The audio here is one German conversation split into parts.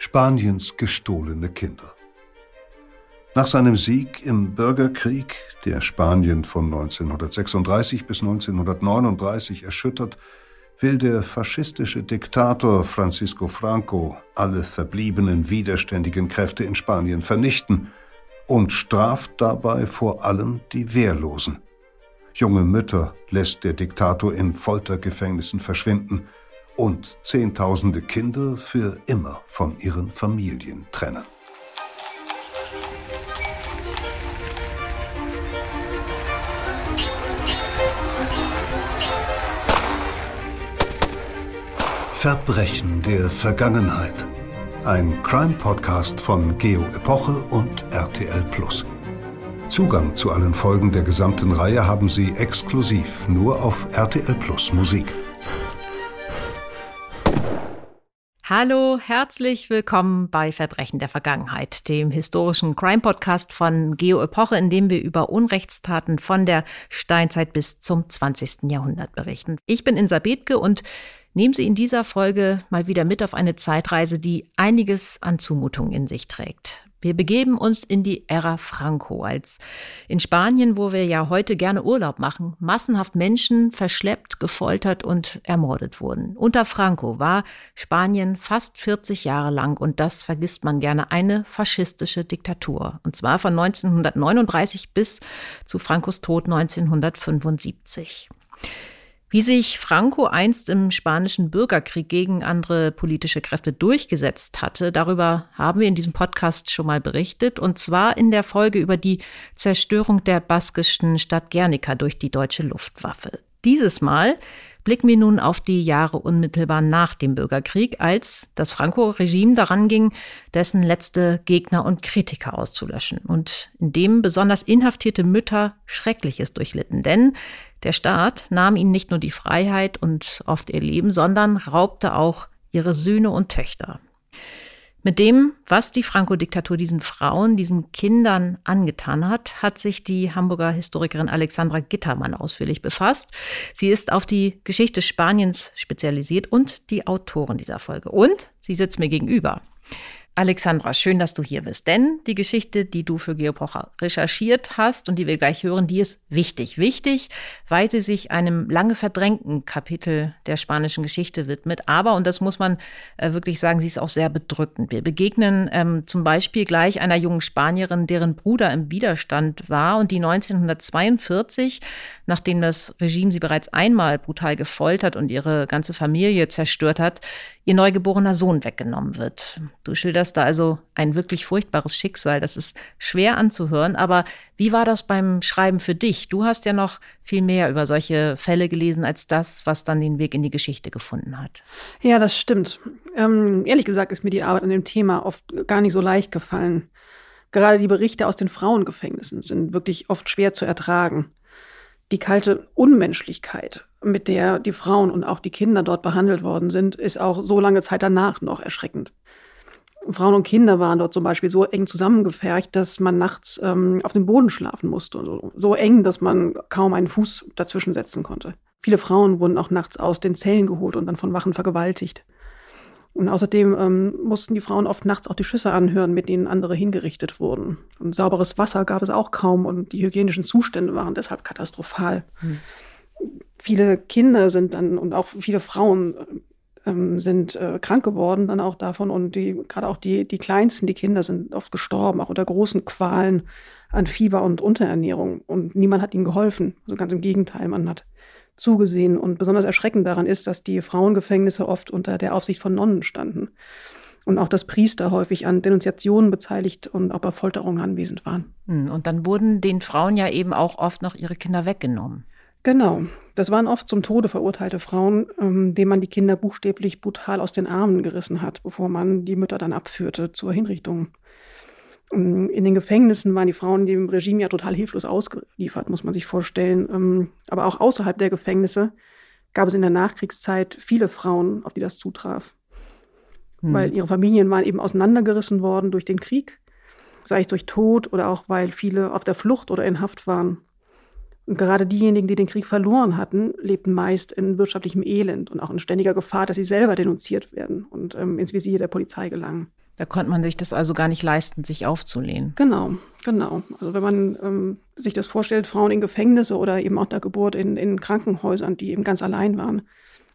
Spaniens gestohlene Kinder. Nach seinem Sieg im Bürgerkrieg, der Spanien von 1936 bis 1939 erschüttert, will der faschistische Diktator Francisco Franco alle verbliebenen widerständigen Kräfte in Spanien vernichten und straft dabei vor allem die Wehrlosen. Junge Mütter lässt der Diktator in Foltergefängnissen verschwinden und Zehntausende Kinder für immer von ihren Familien trennen. Verbrechen der Vergangenheit. Ein Crime-Podcast von Geo Epoche und RTL Plus. Zugang zu allen Folgen der gesamten Reihe haben Sie exklusiv nur auf RTL Plus Musik. Hallo, herzlich willkommen bei Verbrechen der Vergangenheit, dem historischen Crime-Podcast von Geo Epoche, in dem wir über Unrechtstaten von der Steinzeit bis zum 20. Jahrhundert berichten. Ich bin Insa Bethke und Nehmen Sie in dieser Folge mal wieder mit auf eine Zeitreise, die einiges an Zumutungen in sich trägt. Wir begeben uns in die Ära Franco, als in Spanien, wo wir ja heute gerne Urlaub machen, massenhaft Menschen verschleppt, gefoltert und ermordet wurden. Unter Franco war Spanien fast 40 Jahre lang, und das vergisst man gerne, eine faschistische Diktatur. Und zwar von 1939 bis zu Francos Tod 1975. Wie sich Franco einst im spanischen Bürgerkrieg gegen andere politische Kräfte durchgesetzt hatte, darüber haben wir in diesem Podcast schon mal berichtet, und zwar in der Folge über die Zerstörung der baskischen Stadt Guernica durch die deutsche Luftwaffe. Dieses Mal blicken wir nun auf die Jahre unmittelbar nach dem Bürgerkrieg, als das Franco-Regime daran ging, dessen letzte Gegner und Kritiker auszulöschen und in dem besonders inhaftierte Mütter Schreckliches durchlitten. Denn der Staat nahm ihnen nicht nur die Freiheit und oft ihr Leben, sondern raubte auch ihre Söhne und Töchter. Mit dem, was die Franco-Diktatur diesen Frauen, diesen Kindern angetan hat, hat sich die Hamburger Historikerin Alexandra Gittermann ausführlich befasst. Sie ist auf die Geschichte Spaniens spezialisiert und die Autorin dieser Folge. Und sie sitzt mir gegenüber. Alexandra, schön, dass du hier bist. Denn die Geschichte, die du für Geopocher recherchiert hast und die wir gleich hören, die ist wichtig. Wichtig, weil sie sich einem lange verdrängten Kapitel der spanischen Geschichte widmet. Aber, und das muss man äh, wirklich sagen, sie ist auch sehr bedrückend. Wir begegnen ähm, zum Beispiel gleich einer jungen Spanierin, deren Bruder im Widerstand war und die 1942, nachdem das Regime sie bereits einmal brutal gefoltert und ihre ganze Familie zerstört hat, ihr neugeborener Sohn weggenommen wird. Du schilderst da also ein wirklich furchtbares Schicksal. Das ist schwer anzuhören. Aber wie war das beim Schreiben für dich? Du hast ja noch viel mehr über solche Fälle gelesen als das, was dann den Weg in die Geschichte gefunden hat. Ja, das stimmt. Ähm, ehrlich gesagt ist mir die Arbeit an dem Thema oft gar nicht so leicht gefallen. Gerade die Berichte aus den Frauengefängnissen sind wirklich oft schwer zu ertragen. Die kalte Unmenschlichkeit, mit der die Frauen und auch die Kinder dort behandelt worden sind, ist auch so lange Zeit danach noch erschreckend. Frauen und Kinder waren dort zum Beispiel so eng zusammengefercht, dass man nachts ähm, auf dem Boden schlafen musste. So, so eng, dass man kaum einen Fuß dazwischen setzen konnte. Viele Frauen wurden auch nachts aus den Zellen geholt und dann von Wachen vergewaltigt. Und außerdem ähm, mussten die Frauen oft nachts auch die Schüsse anhören, mit denen andere hingerichtet wurden. Und sauberes Wasser gab es auch kaum und die hygienischen Zustände waren deshalb katastrophal. Hm. Viele Kinder sind dann und auch viele Frauen ähm, sind äh, krank geworden dann auch davon und die gerade auch die die kleinsten, die Kinder sind oft gestorben, auch unter großen Qualen an Fieber und Unterernährung und niemand hat ihnen geholfen. Also ganz im Gegenteil, man hat zugesehen. Und besonders erschreckend daran ist, dass die Frauengefängnisse oft unter der Aufsicht von Nonnen standen. Und auch, dass Priester häufig an Denunziationen beteiligt und auch bei Folterungen anwesend waren. Hm, und dann wurden den Frauen ja eben auch oft noch ihre Kinder weggenommen. Genau. Das waren oft zum Tode verurteilte Frauen, ähm, denen man die Kinder buchstäblich brutal aus den Armen gerissen hat, bevor man die Mütter dann abführte zur Hinrichtung. Ähm, in den Gefängnissen waren die Frauen dem Regime ja total hilflos ausgeliefert, muss man sich vorstellen. Ähm, aber auch außerhalb der Gefängnisse gab es in der Nachkriegszeit viele Frauen, auf die das zutraf. Hm. Weil ihre Familien waren eben auseinandergerissen worden durch den Krieg, sei es durch Tod oder auch weil viele auf der Flucht oder in Haft waren. Und gerade diejenigen, die den Krieg verloren hatten, lebten meist in wirtschaftlichem Elend und auch in ständiger Gefahr, dass sie selber denunziert werden und ähm, ins Visier der Polizei gelangen. Da konnte man sich das also gar nicht leisten, sich aufzulehnen. Genau, genau. Also wenn man ähm, sich das vorstellt, Frauen in Gefängnisse oder eben auch der Geburt in, in Krankenhäusern, die eben ganz allein waren,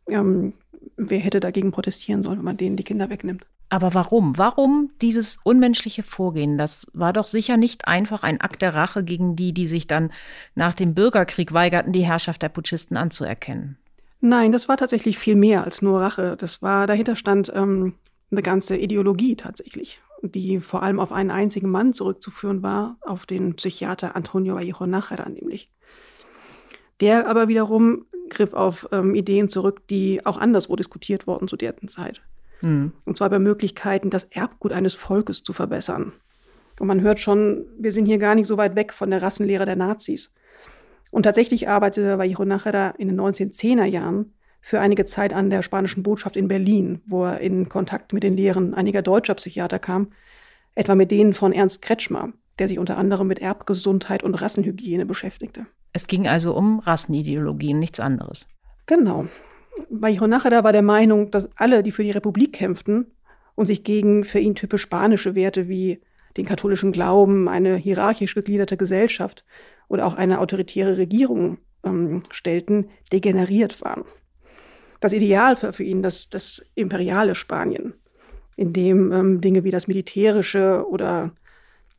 ähm, wer hätte dagegen protestieren sollen, wenn man denen die Kinder wegnimmt? Aber warum? Warum dieses unmenschliche Vorgehen? Das war doch sicher nicht einfach ein Akt der Rache gegen die, die sich dann nach dem Bürgerkrieg weigerten, die Herrschaft der Putschisten anzuerkennen. Nein, das war tatsächlich viel mehr als nur Rache. Das war, dahinter stand ähm, eine ganze Ideologie tatsächlich, die vor allem auf einen einzigen Mann zurückzuführen war, auf den Psychiater Antonio Vallejo Nájera nämlich. Der aber wiederum griff auf ähm, Ideen zurück, die auch anderswo diskutiert wurden zu der Zeit. Mhm. Und zwar bei Möglichkeiten, das Erbgut eines Volkes zu verbessern. Und man hört schon, wir sind hier gar nicht so weit weg von der Rassenlehre der Nazis. Und tatsächlich arbeitete Vallejo Nájera in den 1910er Jahren für einige Zeit an der spanischen Botschaft in Berlin, wo er in Kontakt mit den Lehren einiger deutscher Psychiater kam, etwa mit denen von Ernst Kretschmer, der sich unter anderem mit Erbgesundheit und Rassenhygiene beschäftigte. Es ging also um Rassenideologien, nichts anderes. Genau. Vallejo Nájera war der Meinung, dass alle, die für die Republik kämpften und sich gegen für ihn typisch spanische Werte wie den katholischen Glauben, eine hierarchisch gegliederte Gesellschaft oder auch eine autoritäre Regierung ähm, stellten, degeneriert waren das Ideal für, für ihn, das, das imperiale Spanien, in dem ähm, Dinge wie das Militärische oder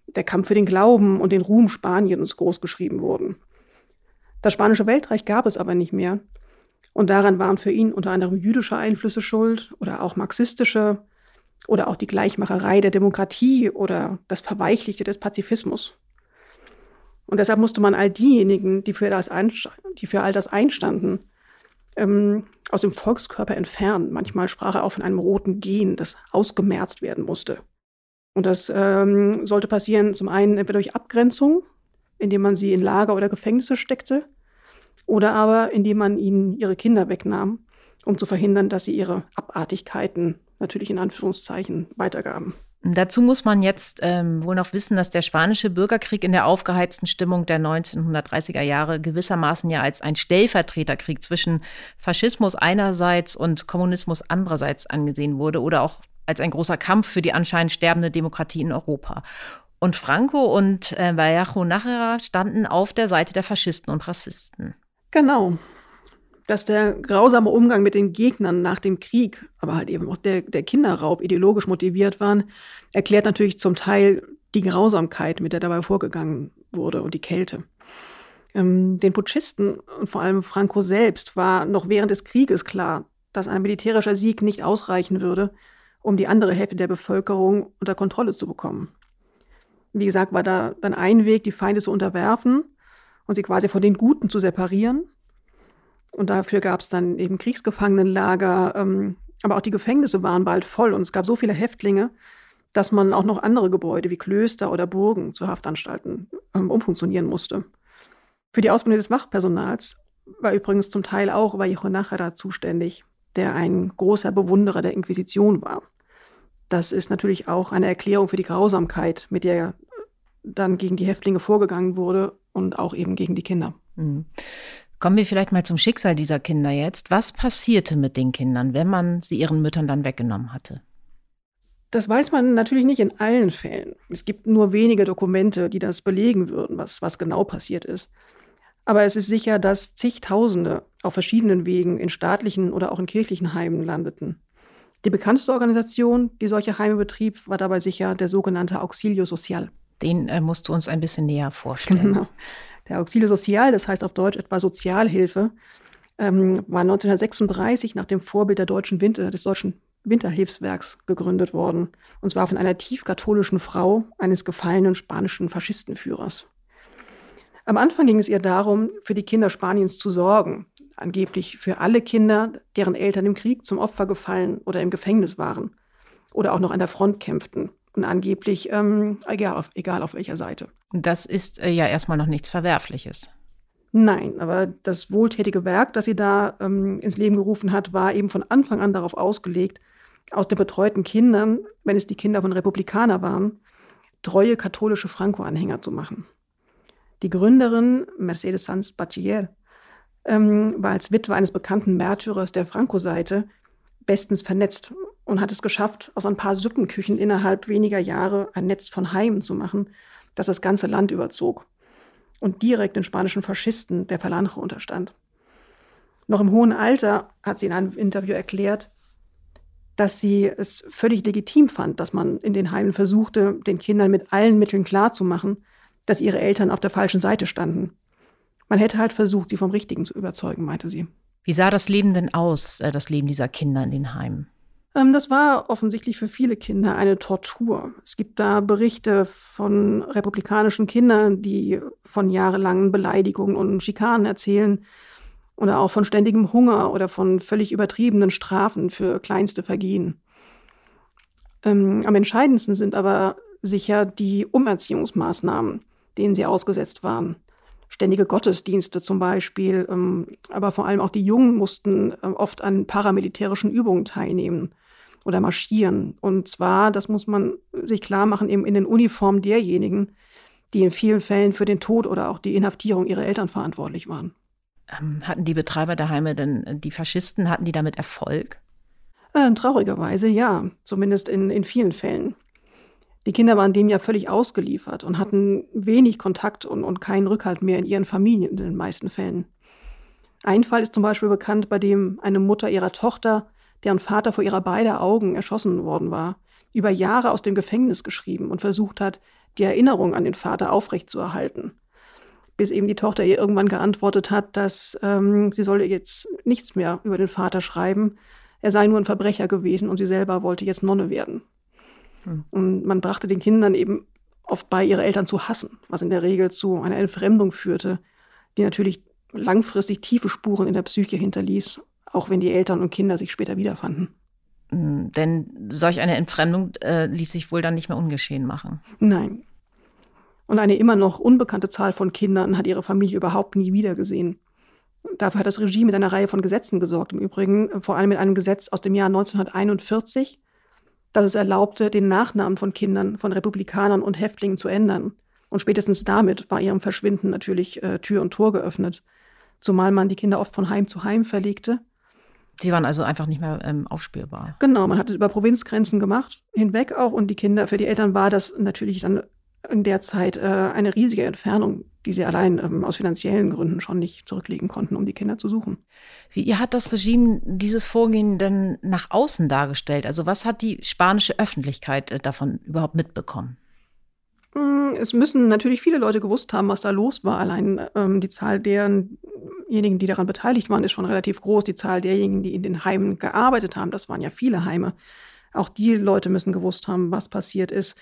der Kampf für den Glauben und den Ruhm Spaniens großgeschrieben wurden. Das spanische Weltreich gab es aber nicht mehr. Und daran waren für ihn unter anderem jüdische Einflüsse schuld oder auch marxistische oder auch die Gleichmacherei der Demokratie oder das Verweichlichte des Pazifismus. Und deshalb musste man all diejenigen, die für, das die für all das einstanden, ähm, aus dem Volkskörper entfernen. Manchmal sprach er auch von einem roten Gen, das ausgemerzt werden musste. Und das ähm, sollte passieren zum einen entweder durch Abgrenzung, indem man sie in Lager oder Gefängnisse steckte, oder aber indem man ihnen ihre Kinder wegnahm, um zu verhindern, dass sie ihre Abartigkeiten, natürlich in Anführungszeichen, weitergaben. Dazu muss man jetzt ähm, wohl noch wissen, dass der spanische Bürgerkrieg in der aufgeheizten Stimmung der 1930er Jahre gewissermaßen ja als ein Stellvertreterkrieg zwischen Faschismus einerseits und Kommunismus andererseits angesehen wurde oder auch als ein großer Kampf für die anscheinend sterbende Demokratie in Europa. Und Franco und äh, Vallejo Nájera standen auf der Seite der Faschisten und Rassisten. Genau dass der grausame Umgang mit den Gegnern nach dem Krieg, aber halt eben auch der, der Kinderraub ideologisch motiviert waren, erklärt natürlich zum Teil die Grausamkeit, mit der dabei vorgegangen wurde und die Kälte. Ähm, den Putschisten und vor allem Franco selbst war noch während des Krieges klar, dass ein militärischer Sieg nicht ausreichen würde, um die andere Hälfte der Bevölkerung unter Kontrolle zu bekommen. Wie gesagt, war da dann ein Weg, die Feinde zu unterwerfen und sie quasi von den Guten zu separieren und dafür gab es dann eben Kriegsgefangenenlager, ähm, aber auch die Gefängnisse waren bald voll und es gab so viele Häftlinge, dass man auch noch andere Gebäude wie Klöster oder Burgen zu Haftanstalten ähm, umfunktionieren musste. Für die Ausbildung des Wachpersonals war übrigens zum Teil auch Vallejo zuständig, der ein großer Bewunderer der Inquisition war. Das ist natürlich auch eine Erklärung für die Grausamkeit, mit der dann gegen die Häftlinge vorgegangen wurde und auch eben gegen die Kinder. Mhm. Kommen wir vielleicht mal zum Schicksal dieser Kinder jetzt. Was passierte mit den Kindern, wenn man sie ihren Müttern dann weggenommen hatte? Das weiß man natürlich nicht in allen Fällen. Es gibt nur wenige Dokumente, die das belegen würden, was, was genau passiert ist. Aber es ist sicher, dass zigtausende auf verschiedenen Wegen in staatlichen oder auch in kirchlichen Heimen landeten. Die bekannteste Organisation, die solche Heime betrieb, war dabei sicher der sogenannte Auxilio Social. Den äh, musst du uns ein bisschen näher vorstellen. Genau. Der Auxilio Social, das heißt auf Deutsch etwa Sozialhilfe, ähm, war 1936 nach dem Vorbild der deutschen Winter, des deutschen Winterhilfswerks gegründet worden. Und zwar von einer tiefkatholischen Frau eines gefallenen spanischen Faschistenführers. Am Anfang ging es ihr darum, für die Kinder Spaniens zu sorgen, angeblich für alle Kinder, deren Eltern im Krieg zum Opfer gefallen oder im Gefängnis waren oder auch noch an der Front kämpften und angeblich ähm, egal, auf, egal auf welcher Seite. Das ist äh, ja erstmal noch nichts Verwerfliches. Nein, aber das wohltätige Werk, das sie da ähm, ins Leben gerufen hat, war eben von Anfang an darauf ausgelegt, aus den betreuten Kindern, wenn es die Kinder von Republikaner waren, treue katholische Franco-Anhänger zu machen. Die Gründerin, Mercedes Sanz Bachiller, ähm, war als Witwe eines bekannten Märtyrers der Franco-Seite bestens vernetzt und hat es geschafft, aus ein paar Suppenküchen innerhalb weniger Jahre ein Netz von Heimen zu machen, das das ganze Land überzog und direkt den spanischen Faschisten der Falange unterstand. Noch im hohen Alter hat sie in einem Interview erklärt, dass sie es völlig legitim fand, dass man in den Heimen versuchte, den Kindern mit allen Mitteln klarzumachen, dass ihre Eltern auf der falschen Seite standen. Man hätte halt versucht, sie vom Richtigen zu überzeugen, meinte sie. Wie sah das Leben denn aus, äh, das Leben dieser Kinder in den Heimen? Ähm, das war offensichtlich für viele Kinder eine Tortur. Es gibt da Berichte von republikanischen Kindern, die von jahrelangen Beleidigungen und Schikanen erzählen oder auch von ständigem Hunger oder von völlig übertriebenen Strafen für kleinste Vergehen. Ähm, am entscheidendsten sind aber sicher die Umerziehungsmaßnahmen, denen sie ausgesetzt waren. Ständige Gottesdienste zum Beispiel, ähm, aber vor allem auch die Jungen mussten äh, oft an paramilitärischen Übungen teilnehmen oder marschieren. Und zwar, das muss man sich klar machen, eben in den Uniformen derjenigen, die in vielen Fällen für den Tod oder auch die Inhaftierung ihrer Eltern verantwortlich waren. Ähm, hatten die Betreiber der Heime denn, äh, die Faschisten, hatten die damit Erfolg? Äh, traurigerweise ja, zumindest in, in vielen Fällen. Die Kinder waren dem ja völlig ausgeliefert und hatten wenig Kontakt und, und keinen Rückhalt mehr in ihren Familien in den meisten Fällen. Ein Fall ist zum Beispiel bekannt, bei dem eine Mutter ihrer Tochter, deren Vater vor ihrer beider Augen erschossen worden war, über Jahre aus dem Gefängnis geschrieben und versucht hat, die Erinnerung an den Vater aufrechtzuerhalten bis eben die Tochter ihr irgendwann geantwortet hat, dass ähm, sie solle jetzt nichts mehr über den Vater schreiben. Er sei nur ein Verbrecher gewesen und sie selber wollte jetzt Nonne werden. Hm. Und man brachte den Kindern eben oft bei, ihre Eltern zu hassen, was in der Regel zu einer Entfremdung führte, die natürlich langfristig tiefe Spuren in der Psyche hinterließ, auch wenn die Eltern und Kinder sich später wiederfanden. Hm, denn solch eine Entfremdung äh, ließ sich wohl dann nicht mehr ungeschehen machen. Nein, und eine immer noch unbekannte Zahl von Kindern hat ihre Familie überhaupt nie wiedergesehen. Dafür hat das Regime mit einer Reihe von Gesetzen gesorgt, im Übrigen vor allem mit einem Gesetz aus dem Jahr 1941, das es erlaubte, den Nachnamen von Kindern von Republikanern und Häftlingen zu ändern. Und spätestens damit war ihrem Verschwinden natürlich äh, Tür und Tor geöffnet, zumal man die Kinder oft von Heim zu Heim verlegte. Sie waren also einfach nicht mehr ähm, aufspürbar. Genau, man hat es über Provinzgrenzen gemacht, hinweg auch. Und die Kinder, für die Eltern war das natürlich dann in der Zeit äh, eine riesige Entfernung, die sie allein ähm, aus finanziellen Gründen schon nicht zurücklegen konnten, um die Kinder zu suchen. Wie hat das Regime dieses Vorgehen denn nach außen dargestellt? Also was hat die spanische Öffentlichkeit äh, davon überhaupt mitbekommen? Mm, es müssen natürlich viele Leute gewusst haben, was da los war. Allein ähm, die Zahl derjenigen, die daran beteiligt waren, ist schon relativ groß. Die Zahl derjenigen, die in den Heimen gearbeitet haben, das waren ja viele Heime. Auch die Leute müssen gewusst haben, was passiert ist.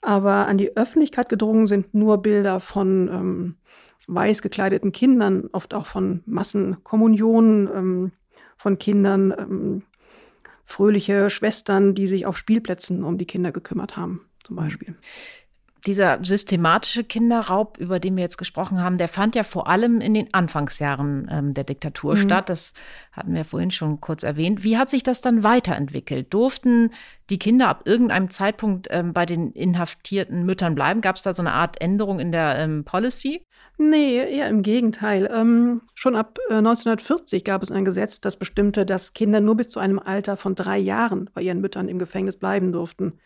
Aber an die Öffentlichkeit gedrungen sind nur Bilder von ähm, weiß gekleideten Kindern, oft auch von Massenkommunionen ähm, von Kindern, ähm, fröhliche Schwestern, die sich auf Spielplätzen um die Kinder gekümmert haben, zum Beispiel dieser systematische Kinderraub, über den wir jetzt gesprochen haben, der fand ja vor allem in den Anfangsjahren ähm, der Diktatur mhm. statt. Das hatten wir vorhin schon kurz erwähnt. Wie hat sich das dann weiterentwickelt? Durften die Kinder ab irgendeinem Zeitpunkt ähm, bei den inhaftierten Müttern bleiben? Gab es da so eine Art Änderung in der ähm, Policy? Nee, eher im Gegenteil. Ähm, schon ab äh, 1940 gab es ein Gesetz, das bestimmte, dass Kinder nur bis zu einem Alter von drei Jahren bei ihren Müttern im Gefängnis bleiben durften.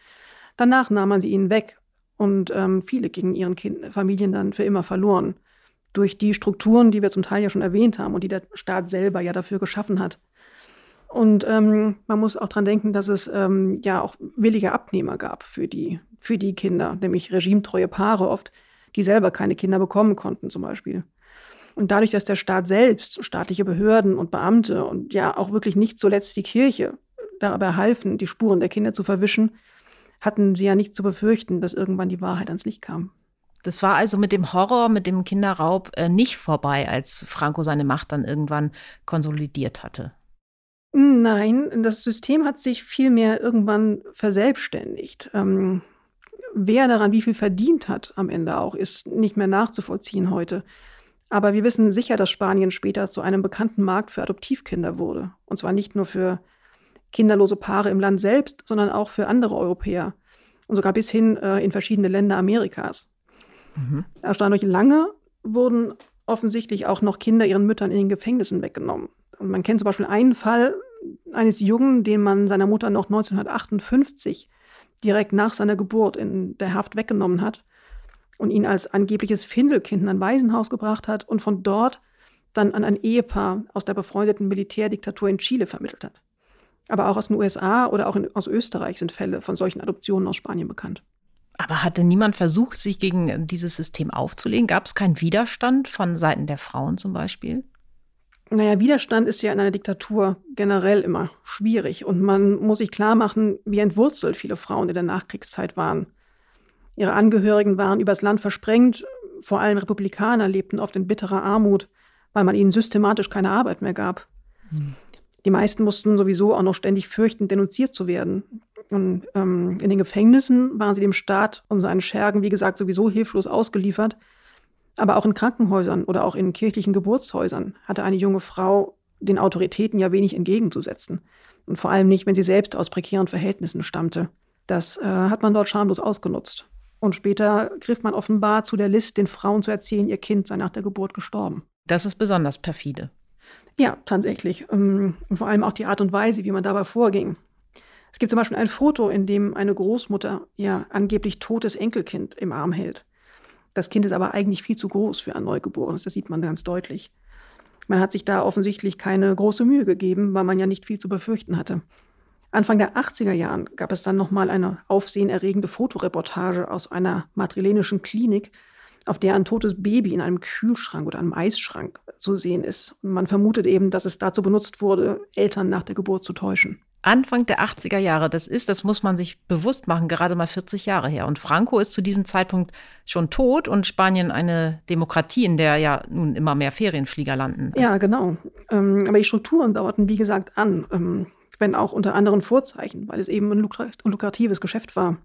Danach nahm man sie ihnen weg und ähm, viele gingen ihren kind Familien dann für immer verloren. Durch die Strukturen, die wir zum Teil ja schon erwähnt haben und die der Staat selber ja dafür geschaffen hat. Und ähm, man muss auch dran denken, dass es ähm, ja auch willige Abnehmer gab für die, für die Kinder, nämlich regimetreue Paare oft, die selber keine Kinder bekommen konnten zum Beispiel. Und dadurch, dass der Staat selbst, staatliche Behörden und Beamte und ja auch wirklich nicht zuletzt die Kirche dabei halfen, die Spuren der Kinder zu verwischen, hatten sie ja nicht zu befürchten, dass irgendwann die Wahrheit ans Licht kam. Das war also mit dem Horror, mit dem Kinderraub äh, nicht vorbei, als Franco seine Macht dann irgendwann konsolidiert hatte. Nein, das System hat sich vielmehr irgendwann verselbstständigt. Ähm, wer daran wie viel verdient hat am Ende auch, ist nicht mehr nachzuvollziehen heute. Aber wir wissen sicher, dass Spanien später zu einem bekannten Markt für Adoptivkinder wurde. Und zwar nicht nur für kinderlose Paare im Land selbst, sondern auch für andere Europäer und sogar bis hin äh, in verschiedene Länder Amerikas. Mhm. Erstaunlich lange wurden offensichtlich auch noch Kinder ihren Müttern in den Gefängnissen weggenommen. Und man kennt zum Beispiel einen Fall, eines Jungen, den man seiner Mutter noch 1958 direkt nach seiner Geburt in der Haft weggenommen hat und ihn als angebliches Findelkind in ein Waisenhaus gebracht hat und von dort dann an ein Ehepaar aus der befreundeten Militärdiktatur in Chile vermittelt hat. Aber auch aus den USA oder auch in, aus Österreich sind Fälle von solchen Adoptionen aus Spanien bekannt. Aber hatte niemand versucht, sich gegen dieses System aufzulegen? Gab es keinen Widerstand von Seiten der Frauen zum Beispiel? Naja, Widerstand ist ja in einer Diktatur generell immer schwierig. Und man muss sich klar machen, wie entwurzelt viele Frauen in der Nachkriegszeit waren. Ihre Angehörigen waren übers Land versprengt. Vor allem Republikaner lebten oft in bitterer Armut, weil man ihnen systematisch keine Arbeit mehr gab. Hm. Die meisten mussten sowieso auch noch ständig fürchten, denunziert zu werden. Und ähm, in den Gefängnissen waren sie dem Staat und seinen Schergen, wie gesagt, sowieso hilflos ausgeliefert. Aber auch in Krankenhäusern oder auch in kirchlichen Geburtshäusern hatte eine junge Frau den Autoritäten ja wenig entgegenzusetzen. Und vor allem nicht, wenn sie selbst aus prekären Verhältnissen stammte. Das äh, hat man dort schamlos ausgenutzt. Und später griff man offenbar zu der List, den Frauen zu erzählen, ihr Kind sei nach der Geburt gestorben. Das ist besonders perfide. Ja, tatsächlich. Ähm, und vor allem auch die Art und Weise, wie man dabei vorging. Es gibt zum Beispiel ein Foto, in dem eine Großmutter ihr angeblich totes Enkelkind im Arm hält. Das Kind ist aber eigentlich viel zu groß für ein Neugeborenes, das sieht man ganz deutlich. Man hat sich da offensichtlich keine große Mühe gegeben, weil man ja nicht viel zu befürchten hatte. Anfang der 80er Jahren gab es dann nochmal eine aufsehenerregende Fotoreportage aus einer madrilenischen Klinik, auf der ein totes Baby in einem Kühlschrank oder einem Eisschrank zu sehen ist. Und man vermutet eben, dass es dazu benutzt wurde, Eltern nach der Geburt zu täuschen. Anfang der 80er Jahre, das ist, das muss man sich bewusst machen, gerade mal 40 Jahre her. Und Franco ist zu diesem Zeitpunkt schon tot und Spanien eine Demokratie, in der ja nun immer mehr Ferienflieger landen. Ja, genau. Ähm, aber die Strukturen dauerten, wie gesagt, an, ähm, wenn auch unter anderen Vorzeichen, weil es eben ein lukratives Geschäft war.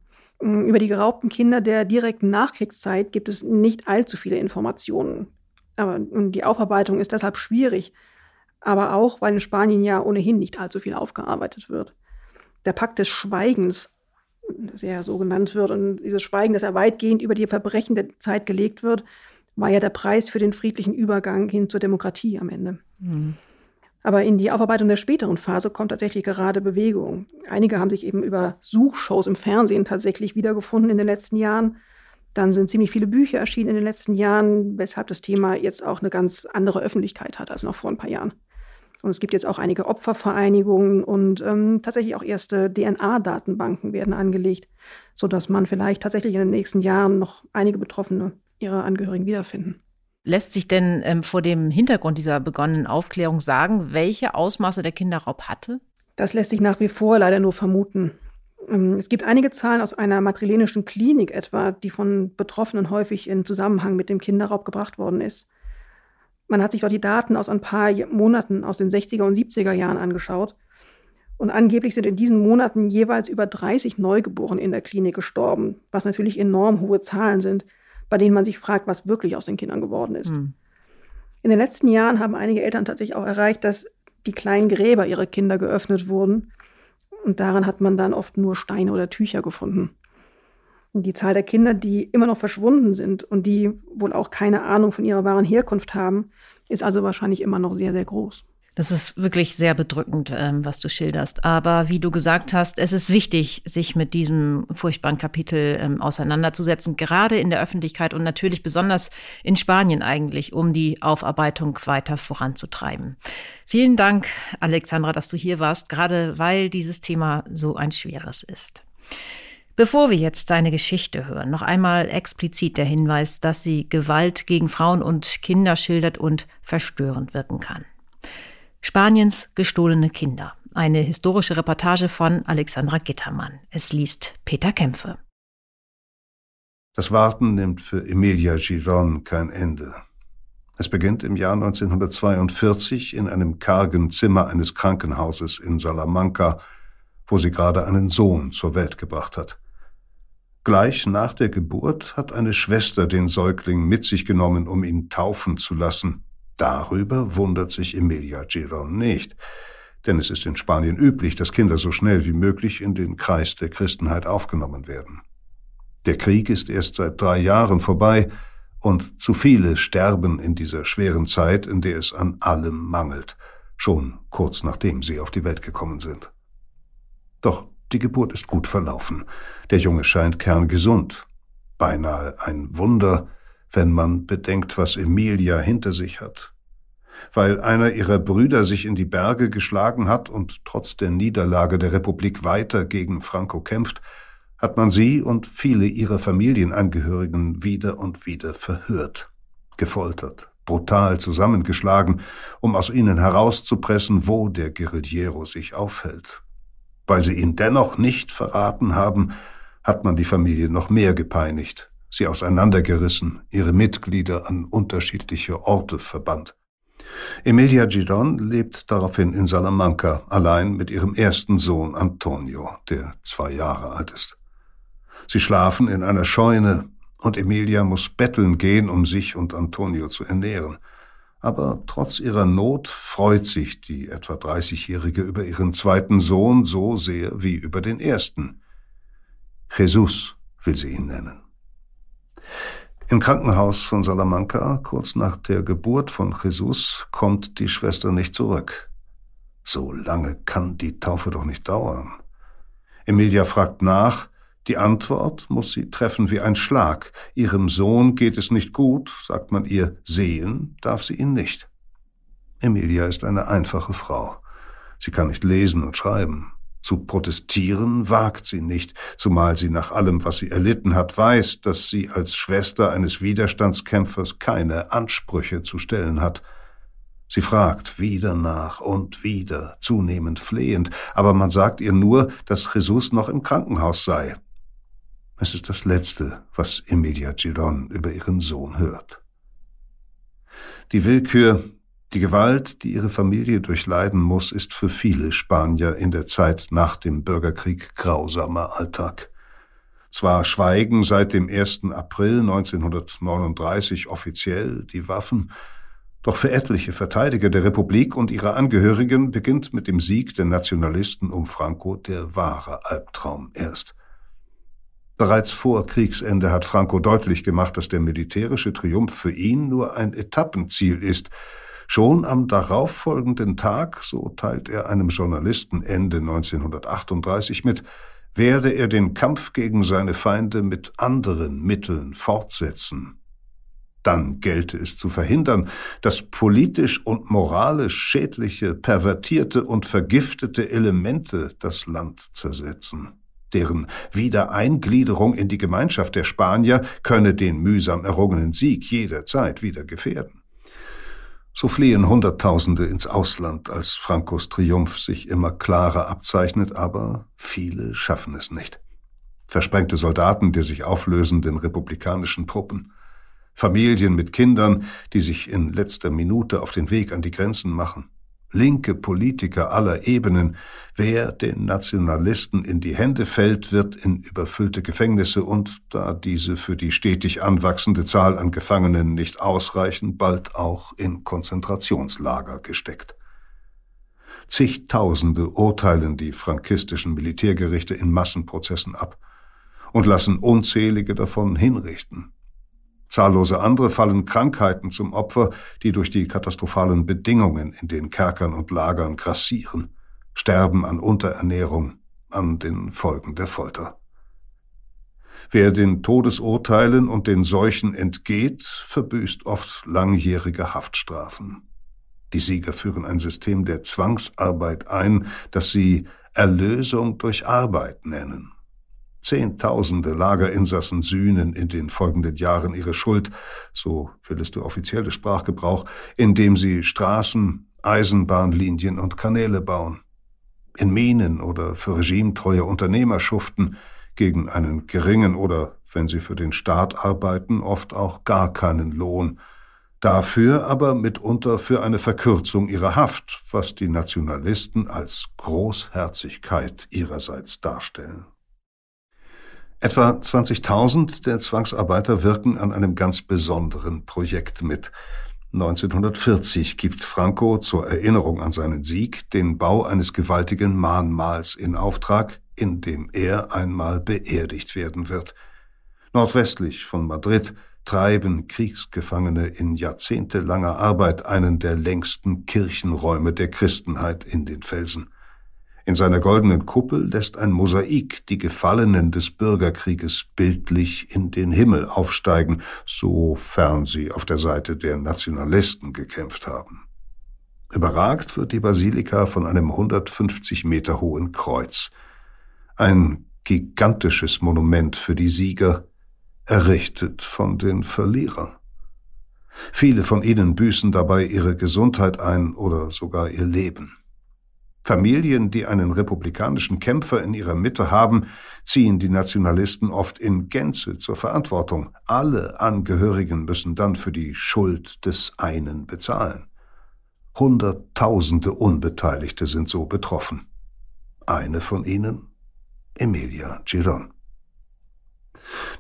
Ähm, über die geraubten Kinder der direkten Nachkriegszeit gibt es nicht allzu viele Informationen. Aber die Aufarbeitung ist deshalb schwierig, aber auch, weil in Spanien ja ohnehin nicht allzu viel aufgearbeitet wird. Der Pakt des Schweigens, der so genannt wird, und dieses Schweigen, das ja weitgehend über die Verbrechen der Zeit gelegt wird, war ja der Preis für den friedlichen Übergang hin zur Demokratie am Ende. Mhm. Aber in die Aufarbeitung der späteren Phase kommt tatsächlich gerade Bewegung. Einige haben sich eben über Suchshows im Fernsehen tatsächlich wiedergefunden in den letzten Jahren. Dann sind ziemlich viele Bücher erschienen in den letzten Jahren, weshalb das Thema jetzt auch eine ganz andere Öffentlichkeit hat als noch vor ein paar Jahren. Und es gibt jetzt auch einige Opfervereinigungen und ähm, tatsächlich auch erste DNA-Datenbanken werden angelegt, sodass man vielleicht tatsächlich in den nächsten Jahren noch einige Betroffene ihrer Angehörigen wiederfinden. Lässt sich denn ähm, vor dem Hintergrund dieser begonnenen Aufklärung sagen, welche Ausmaße der Kinderraub hatte? Das lässt sich nach wie vor leider nur vermuten. Ähm, es gibt einige Zahlen aus einer madrilenischen Klinik etwa, die von Betroffenen häufig in Zusammenhang mit dem Kinderraub gebracht worden ist. Man hat sich dort die Daten aus ein paar Monaten aus den 60er und 70er Jahren angeschaut. Und angeblich sind in diesen Monaten jeweils über 30 Neugeborene in der Klinik gestorben, was natürlich enorm hohe Zahlen sind, bei denen man sich fragt, was wirklich aus den Kindern geworden ist. Hm. In den letzten Jahren haben einige Eltern tatsächlich auch erreicht, dass die kleinen Gräber ihrer Kinder geöffnet wurden. Und daran hat man dann oft nur Steine oder Tücher gefunden. Die Zahl der Kinder, die immer noch verschwunden sind und die wohl auch keine Ahnung von ihrer wahren Herkunft haben, ist also wahrscheinlich immer noch sehr, sehr groß. Das ist wirklich sehr bedrückend, ähm, was du schilderst. Aber wie du gesagt hast, es ist wichtig, sich mit diesem furchtbaren Kapitel ähm, auseinanderzusetzen, gerade in der Öffentlichkeit und natürlich besonders in Spanien eigentlich, um die Aufarbeitung weiter voranzutreiben. Vielen Dank, Alexandra, dass du hier warst, gerade weil dieses Thema so ein schweres ist. Bevor wir jetzt deine Geschichte hören, noch einmal explizit der Hinweis, dass sie Gewalt gegen Frauen und Kinder schildert und verstörend wirken kann. Spaniens gestohlene Kinder. Eine historische Reportage von Alexandra Gittermann. Es liest Peter Kämpfe. Das Warten nimmt für Emilia Giron kein Ende. Es beginnt im Jahr 1942 in einem kargen Zimmer eines Krankenhauses in Salamanca, wo sie gerade einen Sohn zur Welt gebracht hat. Gleich nach der Geburt hat eine Schwester den Säugling mit sich genommen, um ihn taufen zu lassen. Darüber wundert sich Emilia Giron nicht, denn es ist in Spanien üblich, dass Kinder so schnell wie möglich in den Kreis der Christenheit aufgenommen werden. Der Krieg ist erst seit drei Jahren vorbei, und zu viele sterben in dieser schweren Zeit, in der es an allem mangelt. schon kurz nachdem sie auf die Welt gekommen sind. Doch die Geburt ist gut verlaufen. Der Junge scheint kerngesund. Beinahe ein Wunder, wenn man bedenkt, was Emilia hinter sich hat. Weil einer ihrer Brüder sich in die Berge geschlagen hat und trotz der Niederlage der Republik weiter gegen Franco kämpft, hat man sie und viele ihrer Familienangehörigen wieder und wieder verhört, gefoltert, brutal zusammengeschlagen, um aus ihnen herauszupressen, wo der Guerillero sich aufhält. Weil sie ihn dennoch nicht verraten haben, hat man die Familie noch mehr gepeinigt, sie auseinandergerissen, ihre Mitglieder an unterschiedliche Orte verbannt. Emilia Giron lebt daraufhin in Salamanca, allein mit ihrem ersten Sohn Antonio, der zwei Jahre alt ist. Sie schlafen in einer Scheune, und Emilia muss betteln gehen, um sich und Antonio zu ernähren. Aber trotz ihrer Not freut sich die etwa 30-Jährige über ihren zweiten Sohn so sehr wie über den ersten. Jesus will sie ihn nennen. Im Krankenhaus von Salamanca, kurz nach der Geburt von Jesus, kommt die Schwester nicht zurück. So lange kann die Taufe doch nicht dauern. Emilia fragt nach, die Antwort muss sie treffen wie ein Schlag. Ihrem Sohn geht es nicht gut, sagt man ihr, sehen darf sie ihn nicht. Emilia ist eine einfache Frau. Sie kann nicht lesen und schreiben. Zu protestieren wagt sie nicht, zumal sie nach allem, was sie erlitten hat, weiß, dass sie als Schwester eines Widerstandskämpfers keine Ansprüche zu stellen hat. Sie fragt wieder nach und wieder, zunehmend flehend, aber man sagt ihr nur, dass Jesus noch im Krankenhaus sei. Es ist das Letzte, was Emilia Giron über ihren Sohn hört. Die Willkür, die Gewalt, die ihre Familie durchleiden muss, ist für viele Spanier in der Zeit nach dem Bürgerkrieg grausamer Alltag. Zwar schweigen seit dem 1. April 1939 offiziell die Waffen, doch für etliche Verteidiger der Republik und ihre Angehörigen beginnt mit dem Sieg der Nationalisten um Franco der wahre Albtraum erst. Bereits vor Kriegsende hat Franco deutlich gemacht, dass der militärische Triumph für ihn nur ein Etappenziel ist. Schon am darauffolgenden Tag, so teilt er einem Journalisten Ende 1938 mit, werde er den Kampf gegen seine Feinde mit anderen Mitteln fortsetzen. Dann gelte es zu verhindern, dass politisch und moralisch schädliche, pervertierte und vergiftete Elemente das Land zersetzen deren Wiedereingliederung in die Gemeinschaft der Spanier könne den mühsam errungenen Sieg jederzeit wieder gefährden. So fliehen Hunderttausende ins Ausland, als Francos Triumph sich immer klarer abzeichnet, aber viele schaffen es nicht. Versprengte Soldaten der sich auflösenden republikanischen Truppen, Familien mit Kindern, die sich in letzter Minute auf den Weg an die Grenzen machen, linke Politiker aller Ebenen, wer den Nationalisten in die Hände fällt, wird in überfüllte Gefängnisse und, da diese für die stetig anwachsende Zahl an Gefangenen nicht ausreichen, bald auch in Konzentrationslager gesteckt. Zigtausende urteilen die frankistischen Militärgerichte in Massenprozessen ab und lassen unzählige davon hinrichten. Zahllose andere fallen Krankheiten zum Opfer, die durch die katastrophalen Bedingungen in den Kerkern und Lagern grassieren, sterben an Unterernährung, an den Folgen der Folter. Wer den Todesurteilen und den Seuchen entgeht, verbüßt oft langjährige Haftstrafen. Die Sieger führen ein System der Zwangsarbeit ein, das sie Erlösung durch Arbeit nennen. Zehntausende Lagerinsassen sühnen in den folgenden Jahren ihre Schuld, so es der offizielle Sprachgebrauch, indem sie Straßen, Eisenbahnlinien und Kanäle bauen. In Minen oder für regimetreue Unternehmer schuften, gegen einen geringen oder, wenn sie für den Staat arbeiten, oft auch gar keinen Lohn, dafür aber mitunter für eine Verkürzung ihrer Haft, was die Nationalisten als Großherzigkeit ihrerseits darstellen. Etwa 20.000 der Zwangsarbeiter wirken an einem ganz besonderen Projekt mit. 1940 gibt Franco zur Erinnerung an seinen Sieg den Bau eines gewaltigen Mahnmals in Auftrag, in dem er einmal beerdigt werden wird. Nordwestlich von Madrid, treiben Kriegsgefangene in jahrzehntelanger Arbeit einen der längsten Kirchenräume der Christenheit in den Felsen. In seiner goldenen Kuppel lässt ein Mosaik die Gefallenen des Bürgerkrieges bildlich in den Himmel aufsteigen, sofern sie auf der Seite der Nationalisten gekämpft haben. Überragt wird die Basilika von einem 150 Meter hohen Kreuz. Ein gigantisches Monument für die Sieger, errichtet von den Verlierern. Viele von ihnen büßen dabei ihre Gesundheit ein oder sogar ihr Leben. Familien, die einen republikanischen Kämpfer in ihrer Mitte haben, ziehen die Nationalisten oft in Gänze zur Verantwortung. Alle Angehörigen müssen dann für die Schuld des einen bezahlen. Hunderttausende Unbeteiligte sind so betroffen. Eine von ihnen Emilia Giron.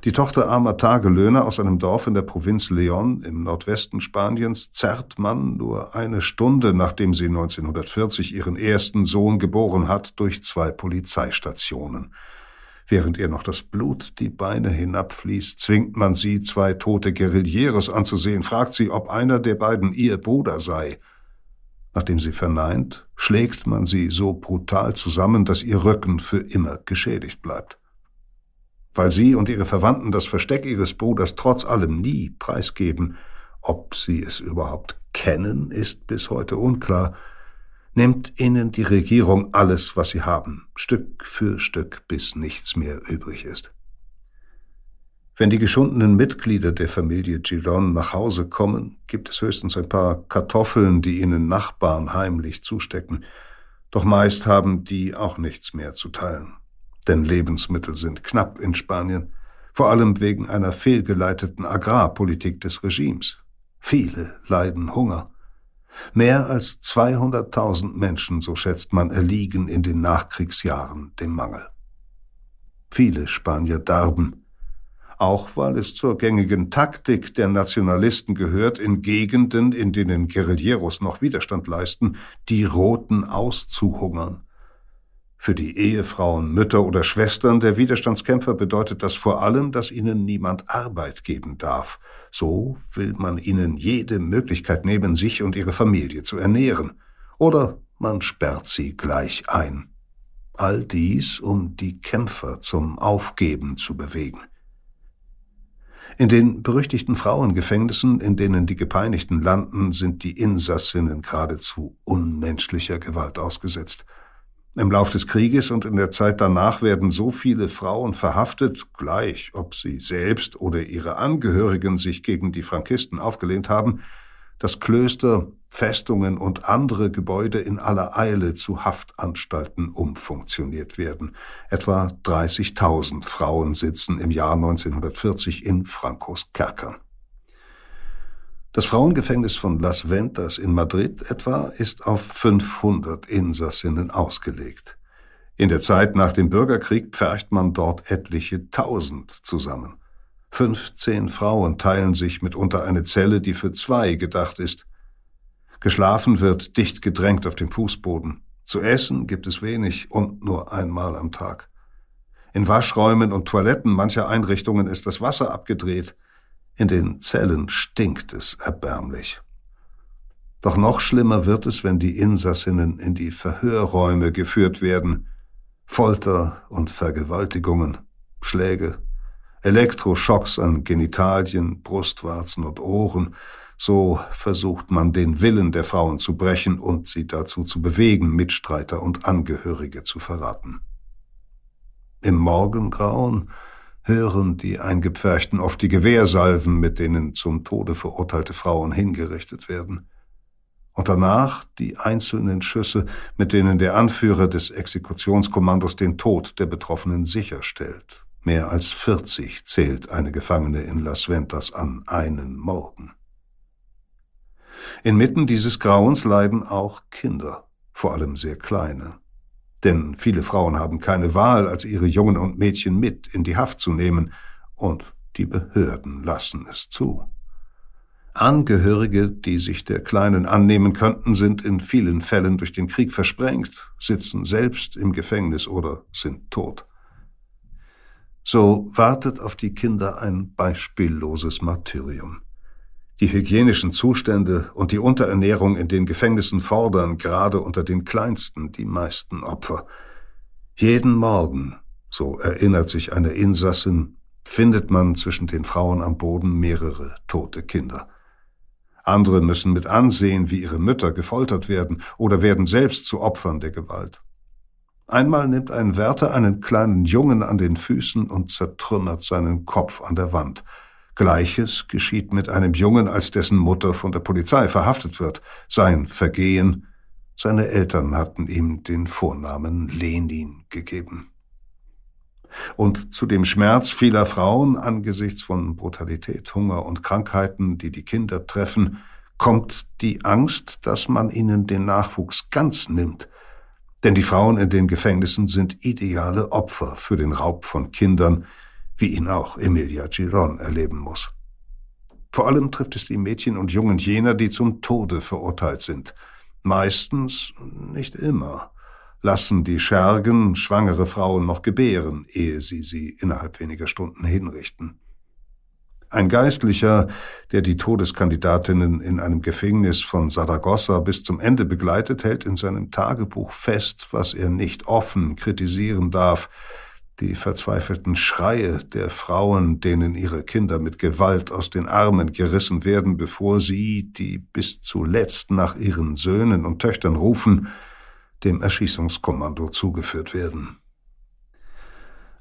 Die Tochter armer Tagelöhner aus einem Dorf in der Provinz Leon im Nordwesten Spaniens zerrt man nur eine Stunde, nachdem sie 1940 ihren ersten Sohn geboren hat, durch zwei Polizeistationen. Während ihr noch das Blut die Beine hinabfließt, zwingt man sie, zwei tote Guerilleros anzusehen, fragt sie, ob einer der beiden ihr Bruder sei. Nachdem sie verneint, schlägt man sie so brutal zusammen, dass ihr Rücken für immer geschädigt bleibt. Weil sie und ihre Verwandten das Versteck ihres Bruders trotz allem nie preisgeben, ob sie es überhaupt kennen, ist bis heute unklar, nimmt ihnen die Regierung alles, was sie haben, Stück für Stück, bis nichts mehr übrig ist. Wenn die geschundenen Mitglieder der Familie Gillon nach Hause kommen, gibt es höchstens ein paar Kartoffeln, die ihnen Nachbarn heimlich zustecken. Doch meist haben die auch nichts mehr zu teilen. Denn Lebensmittel sind knapp in Spanien, vor allem wegen einer fehlgeleiteten Agrarpolitik des Regimes. Viele leiden Hunger. Mehr als 200.000 Menschen, so schätzt man, erliegen in den Nachkriegsjahren dem Mangel. Viele Spanier darben, auch weil es zur gängigen Taktik der Nationalisten gehört, in Gegenden, in denen Guerilleros noch Widerstand leisten, die Roten auszuhungern. Für die Ehefrauen, Mütter oder Schwestern der Widerstandskämpfer bedeutet das vor allem, dass ihnen niemand Arbeit geben darf. So will man ihnen jede Möglichkeit nehmen, sich und ihre Familie zu ernähren. Oder man sperrt sie gleich ein. All dies, um die Kämpfer zum Aufgeben zu bewegen. In den berüchtigten Frauengefängnissen, in denen die Gepeinigten landen, sind die Insassinnen geradezu unmenschlicher Gewalt ausgesetzt. Im Lauf des Krieges und in der Zeit danach werden so viele Frauen verhaftet, gleich ob sie selbst oder ihre Angehörigen sich gegen die Frankisten aufgelehnt haben, dass Klöster, Festungen und andere Gebäude in aller Eile zu Haftanstalten umfunktioniert werden. Etwa 30.000 Frauen sitzen im Jahr 1940 in Frankos Kerkern. Das Frauengefängnis von Las Ventas in Madrid etwa ist auf 500 Insassinnen ausgelegt. In der Zeit nach dem Bürgerkrieg pfercht man dort etliche Tausend zusammen. 15 Frauen teilen sich mitunter eine Zelle, die für zwei gedacht ist. Geschlafen wird dicht gedrängt auf dem Fußboden. Zu essen gibt es wenig und nur einmal am Tag. In Waschräumen und Toiletten mancher Einrichtungen ist das Wasser abgedreht. In den Zellen stinkt es erbärmlich. Doch noch schlimmer wird es, wenn die Insassinnen in die Verhörräume geführt werden. Folter und Vergewaltigungen, Schläge, Elektroschocks an Genitalien, Brustwarzen und Ohren, so versucht man den Willen der Frauen zu brechen und sie dazu zu bewegen, Mitstreiter und Angehörige zu verraten. Im Morgengrauen hören die Eingepferchten oft die Gewehrsalven, mit denen zum Tode verurteilte Frauen hingerichtet werden. Und danach die einzelnen Schüsse, mit denen der Anführer des Exekutionskommandos den Tod der Betroffenen sicherstellt. Mehr als 40 zählt eine Gefangene in Las Ventas an einen Morgen. Inmitten dieses Grauens leiden auch Kinder, vor allem sehr kleine. Denn viele Frauen haben keine Wahl, als ihre Jungen und Mädchen mit in die Haft zu nehmen, und die Behörden lassen es zu. Angehörige, die sich der Kleinen annehmen könnten, sind in vielen Fällen durch den Krieg versprengt, sitzen selbst im Gefängnis oder sind tot. So wartet auf die Kinder ein beispielloses Martyrium. Die hygienischen Zustände und die Unterernährung in den Gefängnissen fordern gerade unter den Kleinsten die meisten Opfer. Jeden Morgen, so erinnert sich eine Insassin, findet man zwischen den Frauen am Boden mehrere tote Kinder. Andere müssen mit ansehen, wie ihre Mütter gefoltert werden oder werden selbst zu Opfern der Gewalt. Einmal nimmt ein Wärter einen kleinen Jungen an den Füßen und zertrümmert seinen Kopf an der Wand. Gleiches geschieht mit einem Jungen, als dessen Mutter von der Polizei verhaftet wird. Sein Vergehen, seine Eltern hatten ihm den Vornamen Lenin gegeben. Und zu dem Schmerz vieler Frauen angesichts von Brutalität, Hunger und Krankheiten, die die Kinder treffen, kommt die Angst, dass man ihnen den Nachwuchs ganz nimmt. Denn die Frauen in den Gefängnissen sind ideale Opfer für den Raub von Kindern, wie ihn auch Emilia Giron erleben muss. Vor allem trifft es die Mädchen und Jungen jener, die zum Tode verurteilt sind. Meistens, nicht immer, lassen die Schergen schwangere Frauen noch gebären, ehe sie sie innerhalb weniger Stunden hinrichten. Ein Geistlicher, der die Todeskandidatinnen in einem Gefängnis von Saragossa bis zum Ende begleitet, hält in seinem Tagebuch fest, was er nicht offen kritisieren darf, die verzweifelten Schreie der Frauen, denen ihre Kinder mit Gewalt aus den Armen gerissen werden, bevor sie, die bis zuletzt nach ihren Söhnen und Töchtern rufen, dem Erschießungskommando zugeführt werden.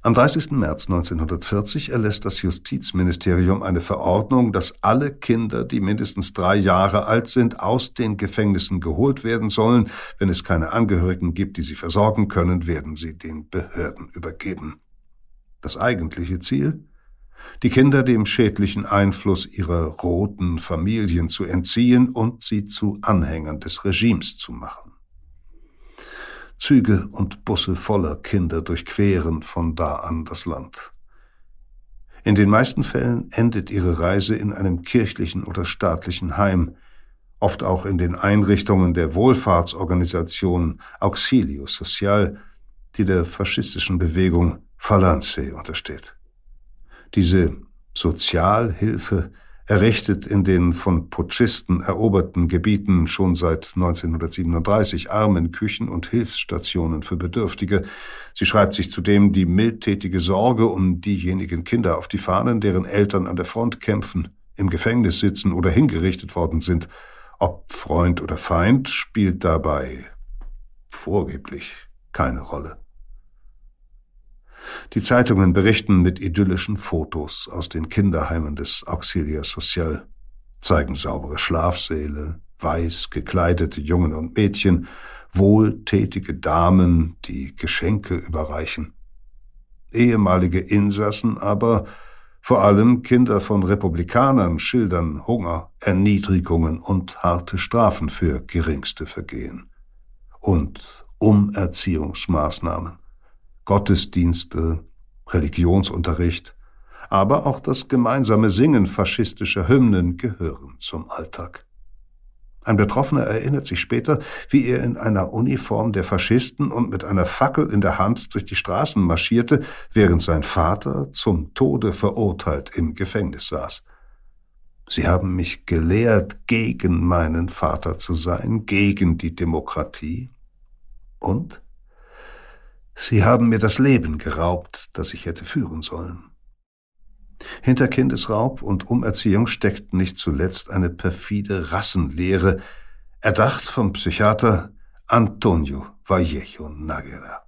Am 30. März 1940 erlässt das Justizministerium eine Verordnung, dass alle Kinder, die mindestens drei Jahre alt sind, aus den Gefängnissen geholt werden sollen. Wenn es keine Angehörigen gibt, die sie versorgen können, werden sie den Behörden übergeben. Das eigentliche Ziel? Die Kinder dem schädlichen Einfluss ihrer roten Familien zu entziehen und sie zu Anhängern des Regimes zu machen. Züge und Busse voller Kinder durchqueren von da an das Land. In den meisten Fällen endet ihre Reise in einem kirchlichen oder staatlichen Heim, oft auch in den Einrichtungen der Wohlfahrtsorganisation Auxilio Social, die der faschistischen Bewegung Falance untersteht. Diese Sozialhilfe errichtet in den von Putschisten eroberten Gebieten schon seit 1937 armen Küchen und Hilfsstationen für Bedürftige. Sie schreibt sich zudem die mildtätige Sorge um diejenigen Kinder auf die Fahnen, deren Eltern an der Front kämpfen, im Gefängnis sitzen oder hingerichtet worden sind. Ob Freund oder Feind spielt dabei vorgeblich keine Rolle. Die Zeitungen berichten mit idyllischen Fotos aus den Kinderheimen des Auxilia Social, zeigen saubere Schlafsäle, weiß gekleidete Jungen und Mädchen, wohltätige Damen, die Geschenke überreichen. Ehemalige Insassen aber, vor allem Kinder von Republikanern, schildern Hunger, Erniedrigungen und harte Strafen für geringste Vergehen. Und Umerziehungsmaßnahmen. Gottesdienste, Religionsunterricht, aber auch das gemeinsame Singen faschistischer Hymnen gehören zum Alltag. Ein Betroffener erinnert sich später, wie er in einer Uniform der Faschisten und mit einer Fackel in der Hand durch die Straßen marschierte, während sein Vater zum Tode verurteilt im Gefängnis saß. Sie haben mich gelehrt, gegen meinen Vater zu sein, gegen die Demokratie. Und Sie haben mir das Leben geraubt, das ich hätte führen sollen. Hinter Kindesraub und Umerziehung steckt nicht zuletzt eine perfide Rassenlehre, erdacht vom Psychiater Antonio Vallejo Nagera.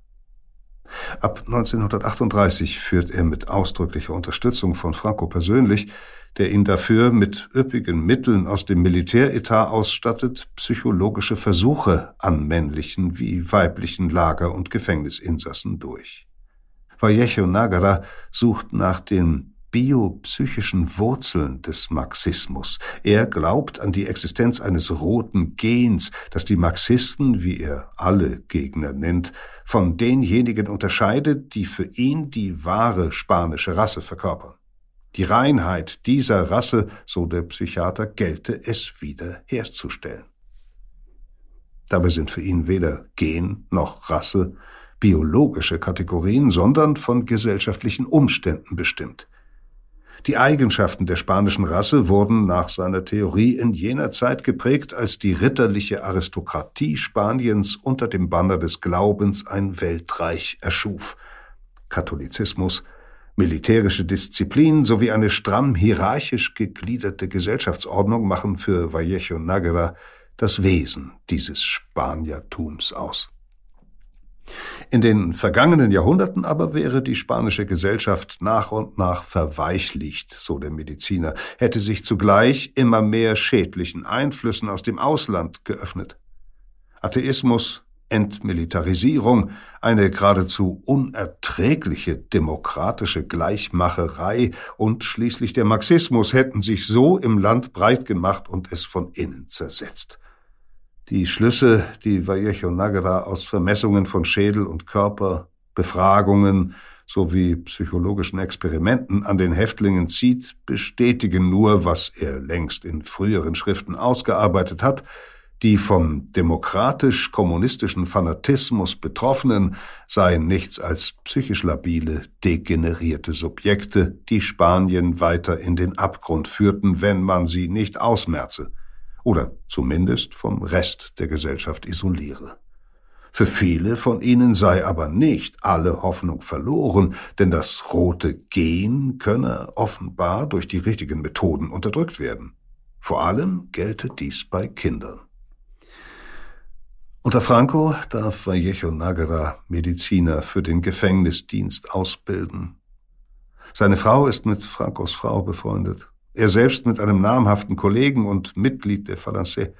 Ab 1938 führt er mit ausdrücklicher Unterstützung von Franco persönlich der ihn dafür mit üppigen Mitteln aus dem Militäretat ausstattet, psychologische Versuche an männlichen wie weiblichen Lager- und Gefängnisinsassen durch. Vallejo Nagara sucht nach den biopsychischen Wurzeln des Marxismus. Er glaubt an die Existenz eines roten Gens, das die Marxisten, wie er alle Gegner nennt, von denjenigen unterscheidet, die für ihn die wahre spanische Rasse verkörpern. Die Reinheit dieser Rasse, so der Psychiater, gelte es wieder herzustellen. Dabei sind für ihn weder Gen noch Rasse biologische Kategorien, sondern von gesellschaftlichen Umständen bestimmt. Die Eigenschaften der spanischen Rasse wurden nach seiner Theorie in jener Zeit geprägt, als die ritterliche Aristokratie Spaniens unter dem Banner des Glaubens ein Weltreich erschuf. Katholizismus, militärische Disziplin sowie eine stramm hierarchisch gegliederte Gesellschaftsordnung machen für Vallejo Nagara das Wesen dieses Spaniertums aus. In den vergangenen Jahrhunderten aber wäre die spanische Gesellschaft nach und nach verweichlicht, so der Mediziner, hätte sich zugleich immer mehr schädlichen Einflüssen aus dem Ausland geöffnet. Atheismus, Entmilitarisierung, eine geradezu unerträgliche demokratische Gleichmacherei und schließlich der Marxismus hätten sich so im Land breit gemacht und es von innen zersetzt. Die Schlüsse, die Vallejo Nagara aus Vermessungen von Schädel und Körper, Befragungen sowie psychologischen Experimenten an den Häftlingen zieht, bestätigen nur, was er längst in früheren Schriften ausgearbeitet hat, die vom demokratisch-kommunistischen Fanatismus Betroffenen seien nichts als psychisch labile, degenerierte Subjekte, die Spanien weiter in den Abgrund führten, wenn man sie nicht ausmerze oder zumindest vom Rest der Gesellschaft isoliere. Für viele von ihnen sei aber nicht alle Hoffnung verloren, denn das rote Gen könne offenbar durch die richtigen Methoden unterdrückt werden. Vor allem gelte dies bei Kindern. Unter Franco darf Vallejo Nagara Mediziner für den Gefängnisdienst ausbilden. Seine Frau ist mit Francos Frau befreundet. Er selbst mit einem namhaften Kollegen und Mitglied der Phalanxe,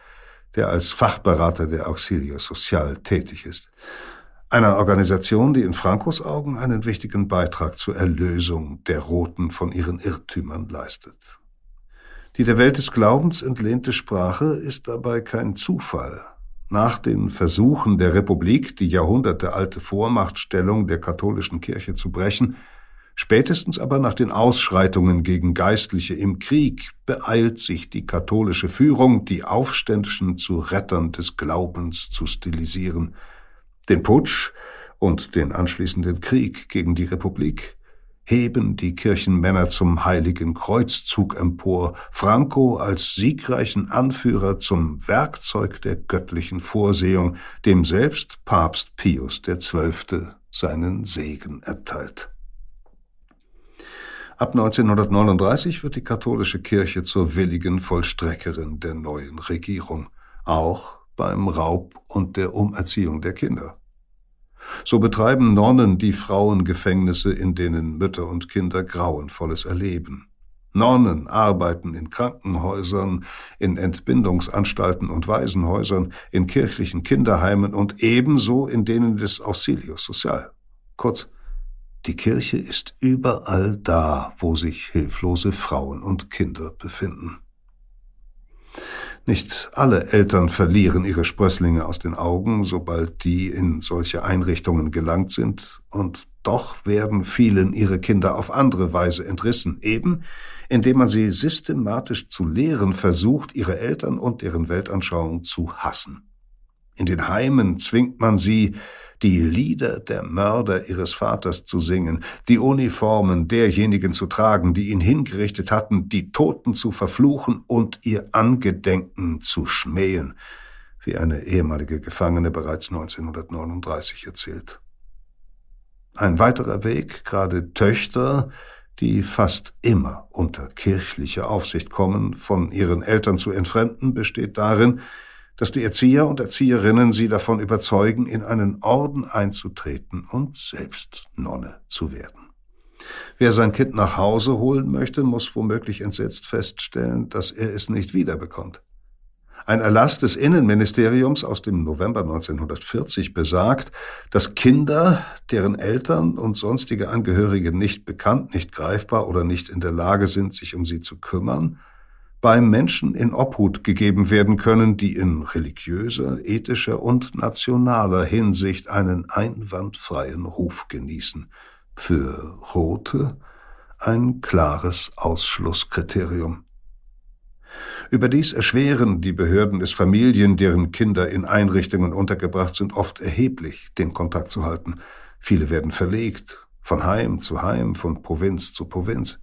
der als Fachberater der Auxilio Social tätig ist. Einer Organisation, die in Francos Augen einen wichtigen Beitrag zur Erlösung der Roten von ihren Irrtümern leistet. Die der Welt des Glaubens entlehnte Sprache ist dabei kein Zufall. Nach den Versuchen der Republik, die jahrhundertealte Vormachtstellung der katholischen Kirche zu brechen, Spätestens aber nach den Ausschreitungen gegen Geistliche im Krieg beeilt sich die katholische Führung, die Aufständischen zu Rettern des Glaubens zu stilisieren. Den Putsch und den anschließenden Krieg gegen die Republik heben die Kirchenmänner zum heiligen Kreuzzug empor, Franco als siegreichen Anführer zum Werkzeug der göttlichen Vorsehung, dem selbst Papst Pius XII. seinen Segen erteilt. Ab 1939 wird die katholische Kirche zur willigen Vollstreckerin der neuen Regierung, auch beim Raub und der Umerziehung der Kinder. So betreiben Nonnen die Frauengefängnisse, in denen Mütter und Kinder Grauenvolles erleben. Nonnen arbeiten in Krankenhäusern, in Entbindungsanstalten und Waisenhäusern, in kirchlichen Kinderheimen und ebenso in denen des Auxilius Social. Kurz, die Kirche ist überall da, wo sich hilflose Frauen und Kinder befinden. Nicht alle Eltern verlieren ihre Sprösslinge aus den Augen, sobald die in solche Einrichtungen gelangt sind, und doch werden vielen ihre Kinder auf andere Weise entrissen, eben indem man sie systematisch zu lehren versucht, ihre Eltern und deren Weltanschauung zu hassen. In den Heimen zwingt man sie, die Lieder der Mörder ihres Vaters zu singen, die Uniformen derjenigen zu tragen, die ihn hingerichtet hatten, die Toten zu verfluchen und ihr Angedenken zu schmähen, wie eine ehemalige Gefangene bereits 1939 erzählt. Ein weiterer Weg, gerade Töchter, die fast immer unter kirchliche Aufsicht kommen, von ihren Eltern zu entfremden, besteht darin, dass die Erzieher und Erzieherinnen sie davon überzeugen, in einen Orden einzutreten und selbst Nonne zu werden. Wer sein Kind nach Hause holen möchte, muss womöglich entsetzt feststellen, dass er es nicht wiederbekommt. Ein Erlass des Innenministeriums aus dem November 1940 besagt, dass Kinder, deren Eltern und sonstige Angehörige nicht bekannt, nicht greifbar oder nicht in der Lage sind, sich um sie zu kümmern, beim Menschen in Obhut gegeben werden können, die in religiöser, ethischer und nationaler Hinsicht einen einwandfreien Ruf genießen. Für Rote ein klares Ausschlusskriterium. Überdies erschweren die Behörden es Familien, deren Kinder in Einrichtungen untergebracht sind, oft erheblich, den Kontakt zu halten. Viele werden verlegt, von Heim zu Heim, von Provinz zu Provinz.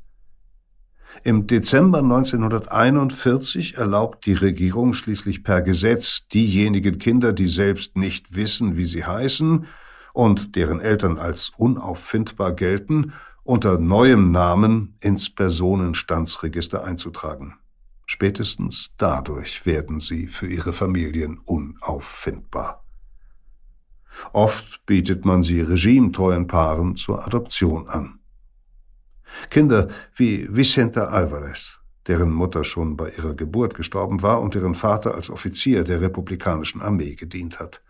Im Dezember 1941 erlaubt die Regierung schließlich per Gesetz diejenigen Kinder, die selbst nicht wissen, wie sie heißen und deren Eltern als unauffindbar gelten, unter neuem Namen ins Personenstandsregister einzutragen. Spätestens dadurch werden sie für ihre Familien unauffindbar. Oft bietet man sie regimetreuen Paaren zur Adoption an. Kinder wie Vicenta Alvarez, deren Mutter schon bei ihrer Geburt gestorben war und deren Vater als Offizier der republikanischen Armee gedient hat.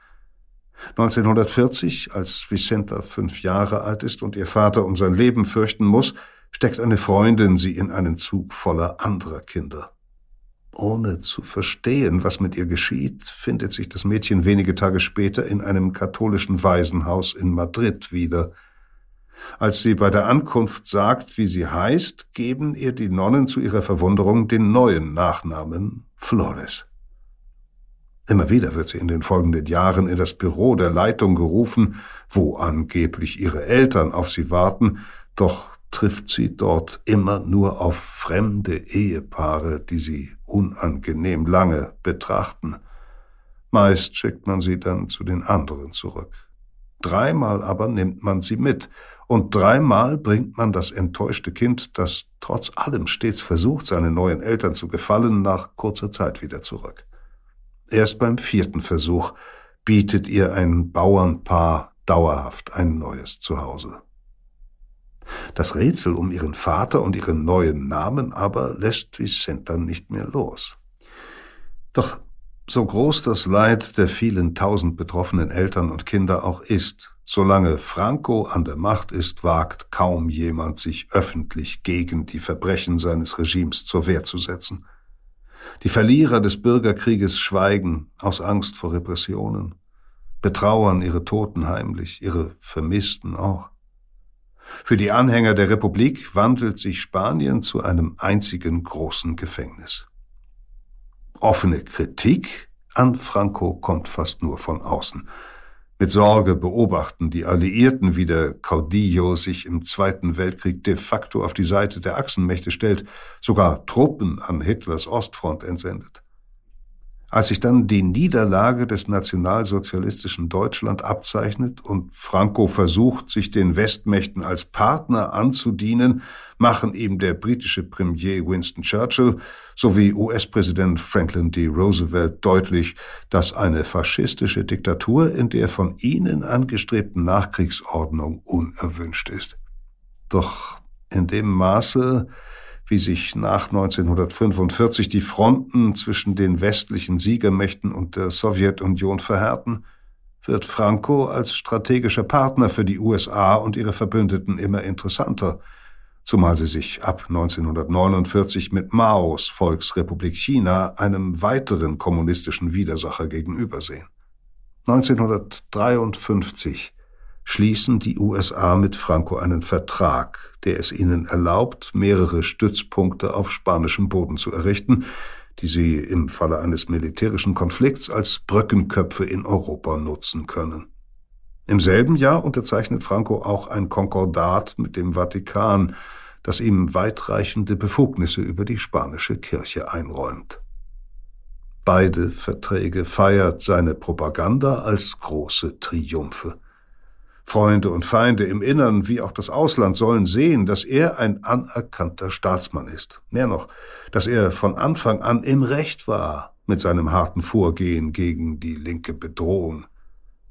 1940, als Vicenta fünf Jahre alt ist und ihr Vater um sein Leben fürchten muss, steckt eine Freundin sie in einen Zug voller anderer Kinder. Ohne zu verstehen, was mit ihr geschieht, findet sich das Mädchen wenige Tage später in einem katholischen Waisenhaus in Madrid wieder. Als sie bei der Ankunft sagt, wie sie heißt, geben ihr die Nonnen zu ihrer Verwunderung den neuen Nachnamen Flores. Immer wieder wird sie in den folgenden Jahren in das Büro der Leitung gerufen, wo angeblich ihre Eltern auf sie warten, doch trifft sie dort immer nur auf fremde Ehepaare, die sie unangenehm lange betrachten. Meist schickt man sie dann zu den anderen zurück. Dreimal aber nimmt man sie mit, und dreimal bringt man das enttäuschte Kind, das trotz allem stets versucht, seinen neuen Eltern zu gefallen, nach kurzer Zeit wieder zurück. Erst beim vierten Versuch bietet ihr ein Bauernpaar dauerhaft ein neues Zuhause. Das Rätsel um ihren Vater und ihren neuen Namen aber lässt Vicenta nicht mehr los. Doch so groß das Leid der vielen tausend betroffenen Eltern und Kinder auch ist, solange Franco an der Macht ist, wagt kaum jemand, sich öffentlich gegen die Verbrechen seines Regimes zur Wehr zu setzen. Die Verlierer des Bürgerkrieges schweigen aus Angst vor Repressionen, betrauern ihre Toten heimlich, ihre Vermissten auch. Für die Anhänger der Republik wandelt sich Spanien zu einem einzigen großen Gefängnis. Offene Kritik an Franco kommt fast nur von außen. Mit Sorge beobachten die Alliierten, wie der Caudillo sich im Zweiten Weltkrieg de facto auf die Seite der Achsenmächte stellt, sogar Truppen an Hitlers Ostfront entsendet. Als sich dann die Niederlage des nationalsozialistischen Deutschland abzeichnet und Franco versucht, sich den Westmächten als Partner anzudienen, machen ihm der britische Premier Winston Churchill sowie US-Präsident Franklin D. Roosevelt deutlich, dass eine faschistische Diktatur in der von ihnen angestrebten Nachkriegsordnung unerwünscht ist. Doch in dem Maße, wie sich nach 1945 die Fronten zwischen den westlichen Siegermächten und der Sowjetunion verhärten, wird Franco als strategischer Partner für die USA und ihre Verbündeten immer interessanter, zumal sie sich ab 1949 mit Maos Volksrepublik China einem weiteren kommunistischen Widersacher gegenübersehen. 1953 schließen die USA mit Franco einen Vertrag, der es ihnen erlaubt, mehrere Stützpunkte auf spanischem Boden zu errichten, die sie im Falle eines militärischen Konflikts als Brückenköpfe in Europa nutzen können. Im selben Jahr unterzeichnet Franco auch ein Konkordat mit dem Vatikan, das ihm weitreichende Befugnisse über die spanische Kirche einräumt. Beide Verträge feiert seine Propaganda als große Triumphe. Freunde und Feinde im Innern wie auch das Ausland sollen sehen, dass er ein anerkannter Staatsmann ist. Mehr noch, dass er von Anfang an im Recht war mit seinem harten Vorgehen gegen die linke Bedrohung.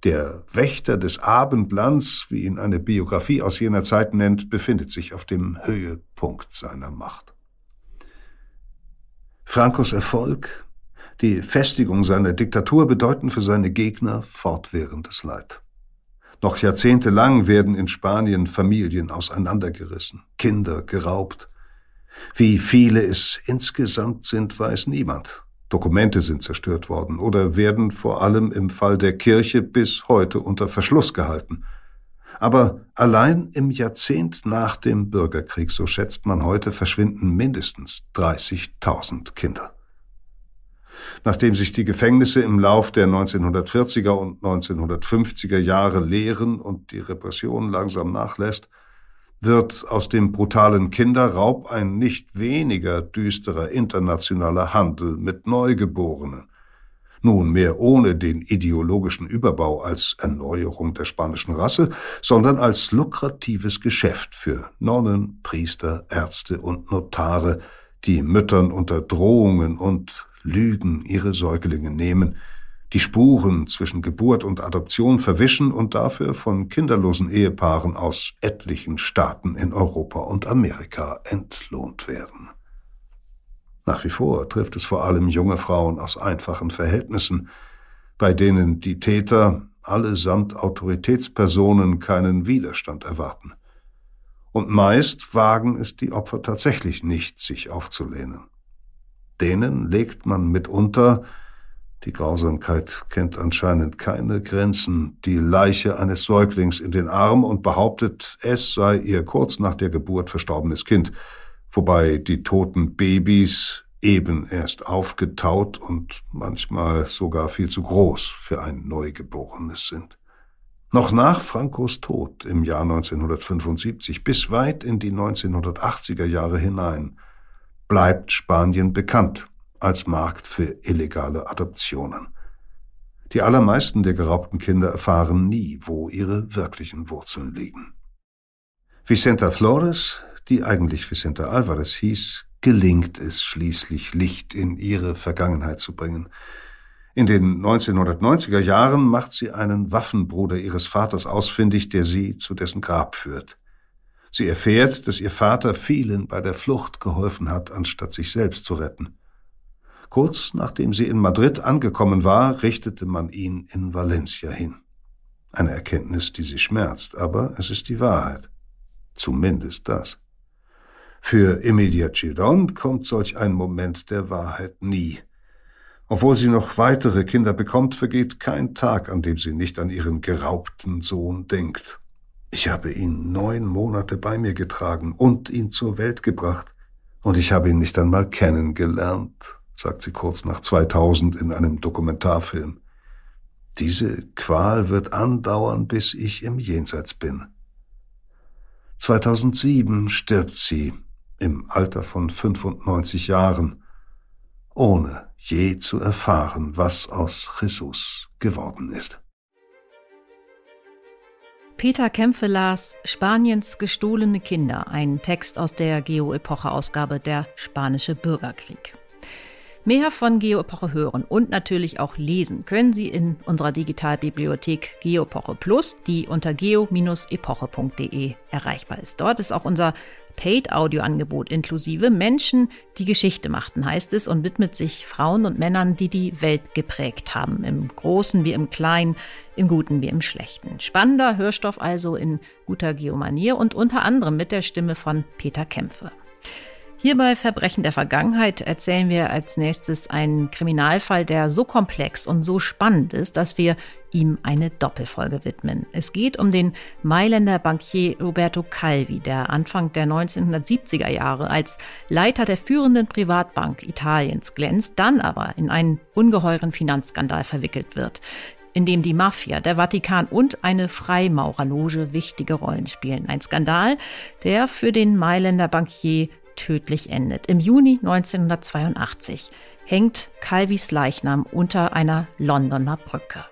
Der Wächter des Abendlands, wie ihn eine Biografie aus jener Zeit nennt, befindet sich auf dem Höhepunkt seiner Macht. Francos Erfolg, die Festigung seiner Diktatur bedeuten für seine Gegner fortwährendes Leid. Noch jahrzehntelang werden in Spanien Familien auseinandergerissen, Kinder geraubt. Wie viele es insgesamt sind, weiß niemand. Dokumente sind zerstört worden oder werden vor allem im Fall der Kirche bis heute unter Verschluss gehalten. Aber allein im Jahrzehnt nach dem Bürgerkrieg, so schätzt man heute, verschwinden mindestens 30.000 Kinder. Nachdem sich die Gefängnisse im Lauf der 1940er und 1950er Jahre leeren und die Repression langsam nachlässt, wird aus dem brutalen Kinderraub ein nicht weniger düsterer internationaler Handel mit Neugeborenen. Nunmehr ohne den ideologischen Überbau als Erneuerung der spanischen Rasse, sondern als lukratives Geschäft für Nonnen, Priester, Ärzte und Notare, die Müttern unter Drohungen und Lügen ihre Säuglinge nehmen, die Spuren zwischen Geburt und Adoption verwischen und dafür von kinderlosen Ehepaaren aus etlichen Staaten in Europa und Amerika entlohnt werden. Nach wie vor trifft es vor allem junge Frauen aus einfachen Verhältnissen, bei denen die Täter allesamt Autoritätspersonen keinen Widerstand erwarten. Und meist wagen es die Opfer tatsächlich nicht, sich aufzulehnen. Denen legt man mitunter die Grausamkeit kennt anscheinend keine Grenzen. Die Leiche eines Säuglings in den Arm und behauptet, es sei ihr kurz nach der Geburt verstorbenes Kind, wobei die toten Babys eben erst aufgetaut und manchmal sogar viel zu groß für ein Neugeborenes sind. Noch nach Francos Tod im Jahr 1975 bis weit in die 1980er Jahre hinein bleibt Spanien bekannt als Markt für illegale Adoptionen. Die allermeisten der geraubten Kinder erfahren nie, wo ihre wirklichen Wurzeln liegen. Vicenta Flores, die eigentlich Vicenta Alvarez hieß, gelingt es schließlich, Licht in ihre Vergangenheit zu bringen. In den 1990er Jahren macht sie einen Waffenbruder ihres Vaters ausfindig, der sie zu dessen Grab führt. Sie erfährt, dass ihr Vater vielen bei der Flucht geholfen hat, anstatt sich selbst zu retten. Kurz nachdem sie in Madrid angekommen war, richtete man ihn in Valencia hin. Eine Erkenntnis, die sie schmerzt, aber es ist die Wahrheit. Zumindest das. Für Emilia Childon kommt solch ein Moment der Wahrheit nie. Obwohl sie noch weitere Kinder bekommt, vergeht kein Tag, an dem sie nicht an ihren geraubten Sohn denkt. Ich habe ihn neun Monate bei mir getragen und ihn zur Welt gebracht, und ich habe ihn nicht einmal kennengelernt sagt sie kurz nach 2000 in einem Dokumentarfilm. Diese Qual wird andauern, bis ich im Jenseits bin. 2007 stirbt sie im Alter von 95 Jahren, ohne je zu erfahren, was aus Jesus geworden ist. Peter Kämpfe las Spaniens gestohlene Kinder, ein Text aus der Geo-Epoche-Ausgabe Der Spanische Bürgerkrieg. Mehr von Geoepoche hören und natürlich auch lesen können Sie in unserer Digitalbibliothek Geoepoche Plus, die unter geo-epoche.de erreichbar ist. Dort ist auch unser Paid-Audio-Angebot inklusive Menschen, die Geschichte machten, heißt es, und widmet sich Frauen und Männern, die die Welt geprägt haben, im Großen wie im Kleinen, im Guten wie im Schlechten. Spannender Hörstoff also in guter Geomanier und unter anderem mit der Stimme von Peter Kämpfe. Hier bei Verbrechen der Vergangenheit erzählen wir als nächstes einen Kriminalfall, der so komplex und so spannend ist, dass wir ihm eine Doppelfolge widmen. Es geht um den Mailänder Bankier Roberto Calvi, der Anfang der 1970er Jahre als Leiter der führenden Privatbank Italiens glänzt, dann aber in einen ungeheuren Finanzskandal verwickelt wird in dem die Mafia, der Vatikan und eine Freimaurerloge wichtige Rollen spielen. Ein Skandal, der für den Mailänder Bankier tödlich endet. Im Juni 1982 hängt Calvis Leichnam unter einer Londoner Brücke.